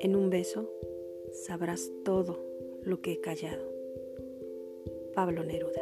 En un beso sabrás todo lo que he callado. Pablo Neruda.